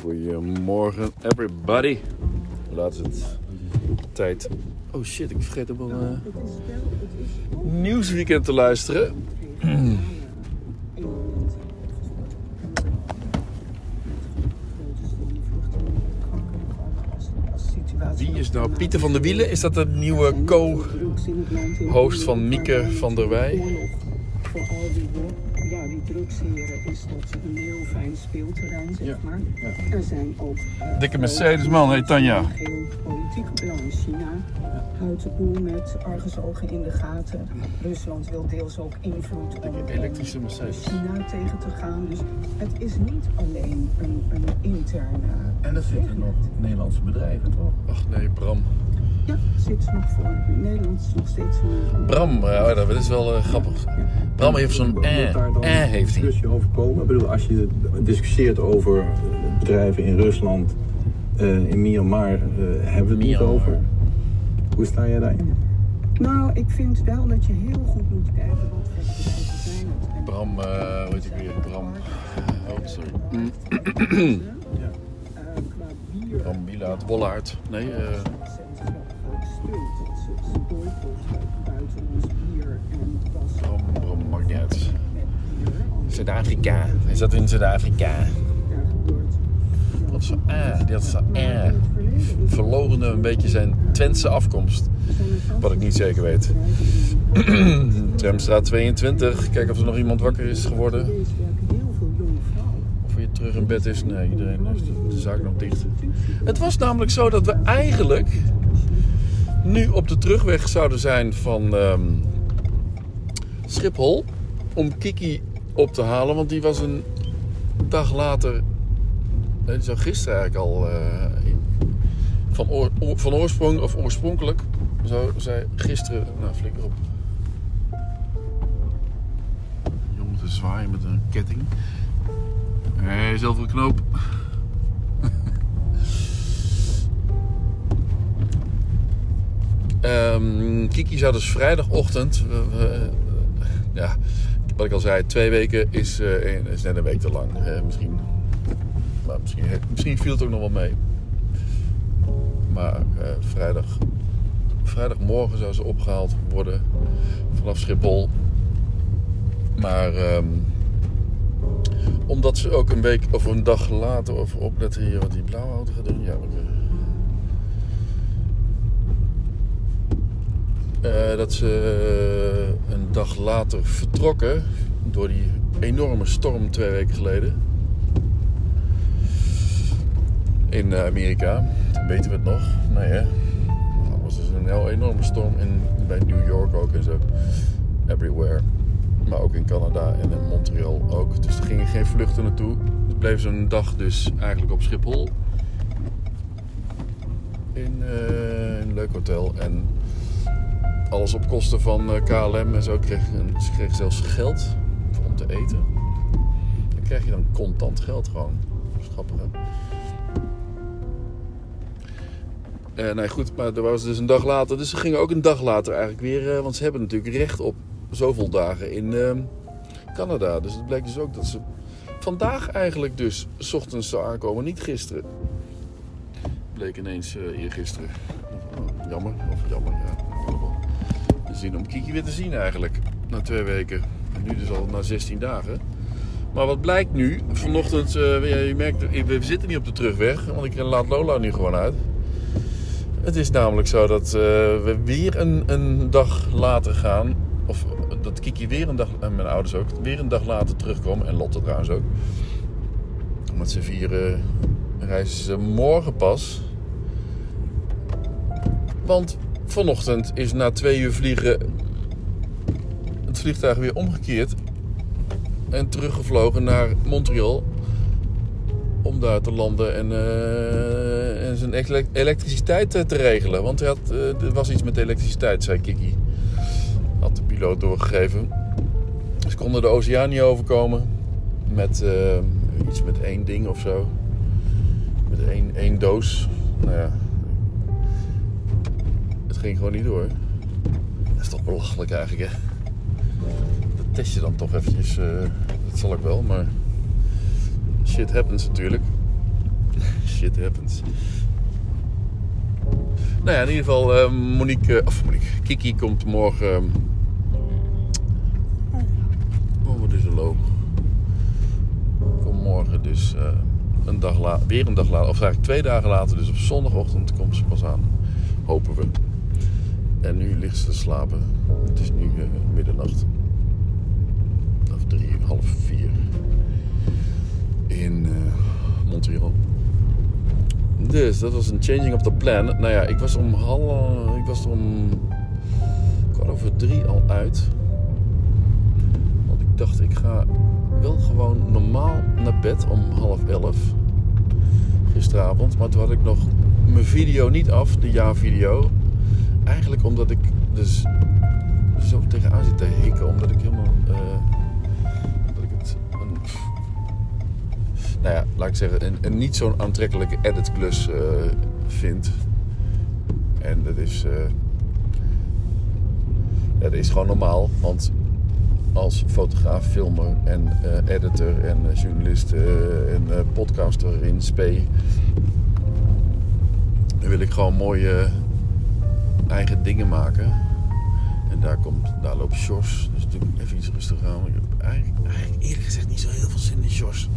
Goedemorgen, everybody. Laat het tijd. Oh shit, ik vergeet ook wel uh, nieuwsweekend te luisteren. Wie is nou Pieter van der Wielen? Is dat de nieuwe co-host van Mieke van der Wij? Drugsheren is dat een heel fijn speelterrein, zeg maar. Ja. Er zijn ook... Uh, Dikke Mercedes, man. Hey Tanja. Geopolitieke belang in China. Houdt de boel met argusogen in de gaten. Rusland wil deels ook invloed om, elektrische Mercedes. China tegen te gaan. Dus het is niet alleen een, een interne... En er zitten nog Nederlandse bedrijven, toch? Ach nee, Bram. Ja, zit nog voor Nederland nog steeds een... Bram, ja, dat is wel uh, grappig. Bram heeft zo'n eh, eh heeft hij. discussie over komen? Ik bedoel, als je discussieert over bedrijven in Rusland, uh, in Myanmar, uh, hebben we het niet over. Hoe sta jij daarin? Nou, ik vind wel dat je heel goed moet kijken wat voor bedrijven zijn het. Bram, uh, weet ik weer, Bram. Oh, sorry. ja. Bram Bielaat, Wollaard. Nee, eh. Bram Magnet. Zuid-Afrika. Hij zat in Zuid-Afrika. Wat zo ah, die had zo ah. Verlogende een beetje zijn Twentse afkomst. Wat ik niet zeker weet. Tramstraat 22. Kijken of er nog iemand wakker is geworden. Of weer terug in bed is. Nee, iedereen heeft de zaak nog dicht. Het was namelijk zo dat we eigenlijk nu op de terugweg zouden zijn van um, Schiphol. Om Kiki op te halen. Want die was een dag later. Die zou gisteren eigenlijk al. Uh, van, van oorsprong of oorspronkelijk. Zo zei gisteren. Nou, flikker op. Jongen te zwaaien met een ketting. Nee, zilveren knoop. Um, Kiki zou dus vrijdagochtend. Ja, wat ik al zei, twee weken is, uh, is net een week te lang. misschien, maar misschien, misschien viel het ook nog wel mee. Maar vrijdag, vrijdagmorgen zou ze opgehaald worden vanaf Schiphol. Maar um, omdat ze ook een week of een dag later, of opletten hier wat die blauwe auto gaat doen. Ja, Uh, dat ze een dag later vertrokken door die enorme storm twee weken geleden. In Amerika. Weten we het nog? Nee hè? Dat was dus een heel enorme storm in, bij New York ook en zo. Everywhere. Maar ook in Canada en in Montreal ook. Dus er gingen geen vluchten naartoe. Dus bleef een dag dus eigenlijk op Schiphol. In, in een leuk hotel. En alles op kosten van KLM en zo. Kreeg, ze kreeg zelfs geld om te eten. Dan krijg je dan contant geld gewoon. Grappig hè? Uh, nee goed, maar er was dus een dag later. Dus ze gingen ook een dag later eigenlijk weer. Uh, want ze hebben natuurlijk recht op zoveel dagen in uh, Canada. Dus het bleek dus ook dat ze vandaag eigenlijk dus... S ochtends zou aankomen, niet gisteren. Bleek ineens eergisteren. Oh, jammer, of jammer, ja zin om Kiki weer te zien eigenlijk. Na twee weken. En nu dus al na 16 dagen. Maar wat blijkt nu, vanochtend, uh, je merkt, we zitten niet op de terugweg, want ik laat Lola nu gewoon uit. Het is namelijk zo dat uh, we weer een, een dag later gaan, of dat Kiki weer een dag, en mijn ouders ook, weer een dag later terugkomen, en Lotte trouwens ook. Omdat ze vieren reizen ze morgen pas. Want vanochtend is na twee uur vliegen het vliegtuig weer omgekeerd en teruggevlogen naar Montreal om daar te landen en, uh, en zijn elektriciteit te regelen. Want hij had, uh, er was iets met elektriciteit, zei Kiki. Had de piloot doorgegeven. Ze konden de oceaan niet overkomen met uh, iets met één ding of zo. Met één, één doos. Nou ja, ging gewoon niet door. Dat is toch belachelijk eigenlijk, hè? Dat test je dan toch eventjes. Uh, dat zal ik wel, maar... Shit happens natuurlijk. shit happens. Nou ja, in ieder geval, uh, Monique, of Monique, Kiki komt morgen. Um, oh, wat is er low? Komt morgen dus een dag later, weer een dag later, of eigenlijk twee dagen later, dus op zondagochtend komt ze pas aan. Hopen we. En nu ligt ze te slapen. Het is nu uh, middernacht. Of drie, half vier. In uh, Montreal. Dus dat was een changing of the plan. Nou ja, ik was om half. Ik was om. kwart over drie al uit. Want ik dacht, ik ga wel gewoon normaal naar bed om half elf. Gisteravond. Maar toen had ik nog mijn video niet af, de ja-video. Eigenlijk omdat ik dus zo tegenaan zit te hikken. Omdat ik helemaal. Uh, dat ik het. Een, nou ja, laat ik zeggen, een, niet zo'n aantrekkelijke editklus uh, vind. En dat is. Ja, dat is gewoon normaal. Want als fotograaf, filmer en editor en journalist en podcaster in spe wil ik gewoon mooie eigen dingen maken. En daar, komt, daar loopt Sjors. Dus natuurlijk even iets rustig aan. Ik heb eigenlijk, eerlijk gezegd niet zo heel veel zin in Sjors.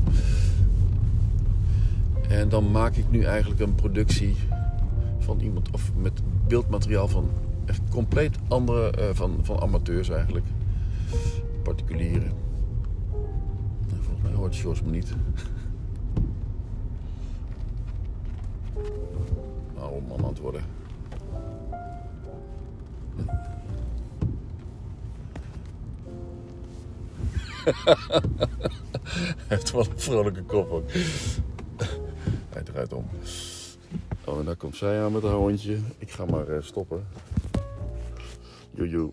En dan maak ik nu eigenlijk een productie van iemand, of met beeldmateriaal van echt compleet andere, uh, van, van amateurs eigenlijk. Particulieren. Nou, volgens mij hoort Sjors me niet. Nou, man aan het. Hij heeft wel een vrolijke kop ook. Hij draait om. Oh, en daar komt zij aan met haar hondje. Ik ga maar uh, stoppen. Joejoe.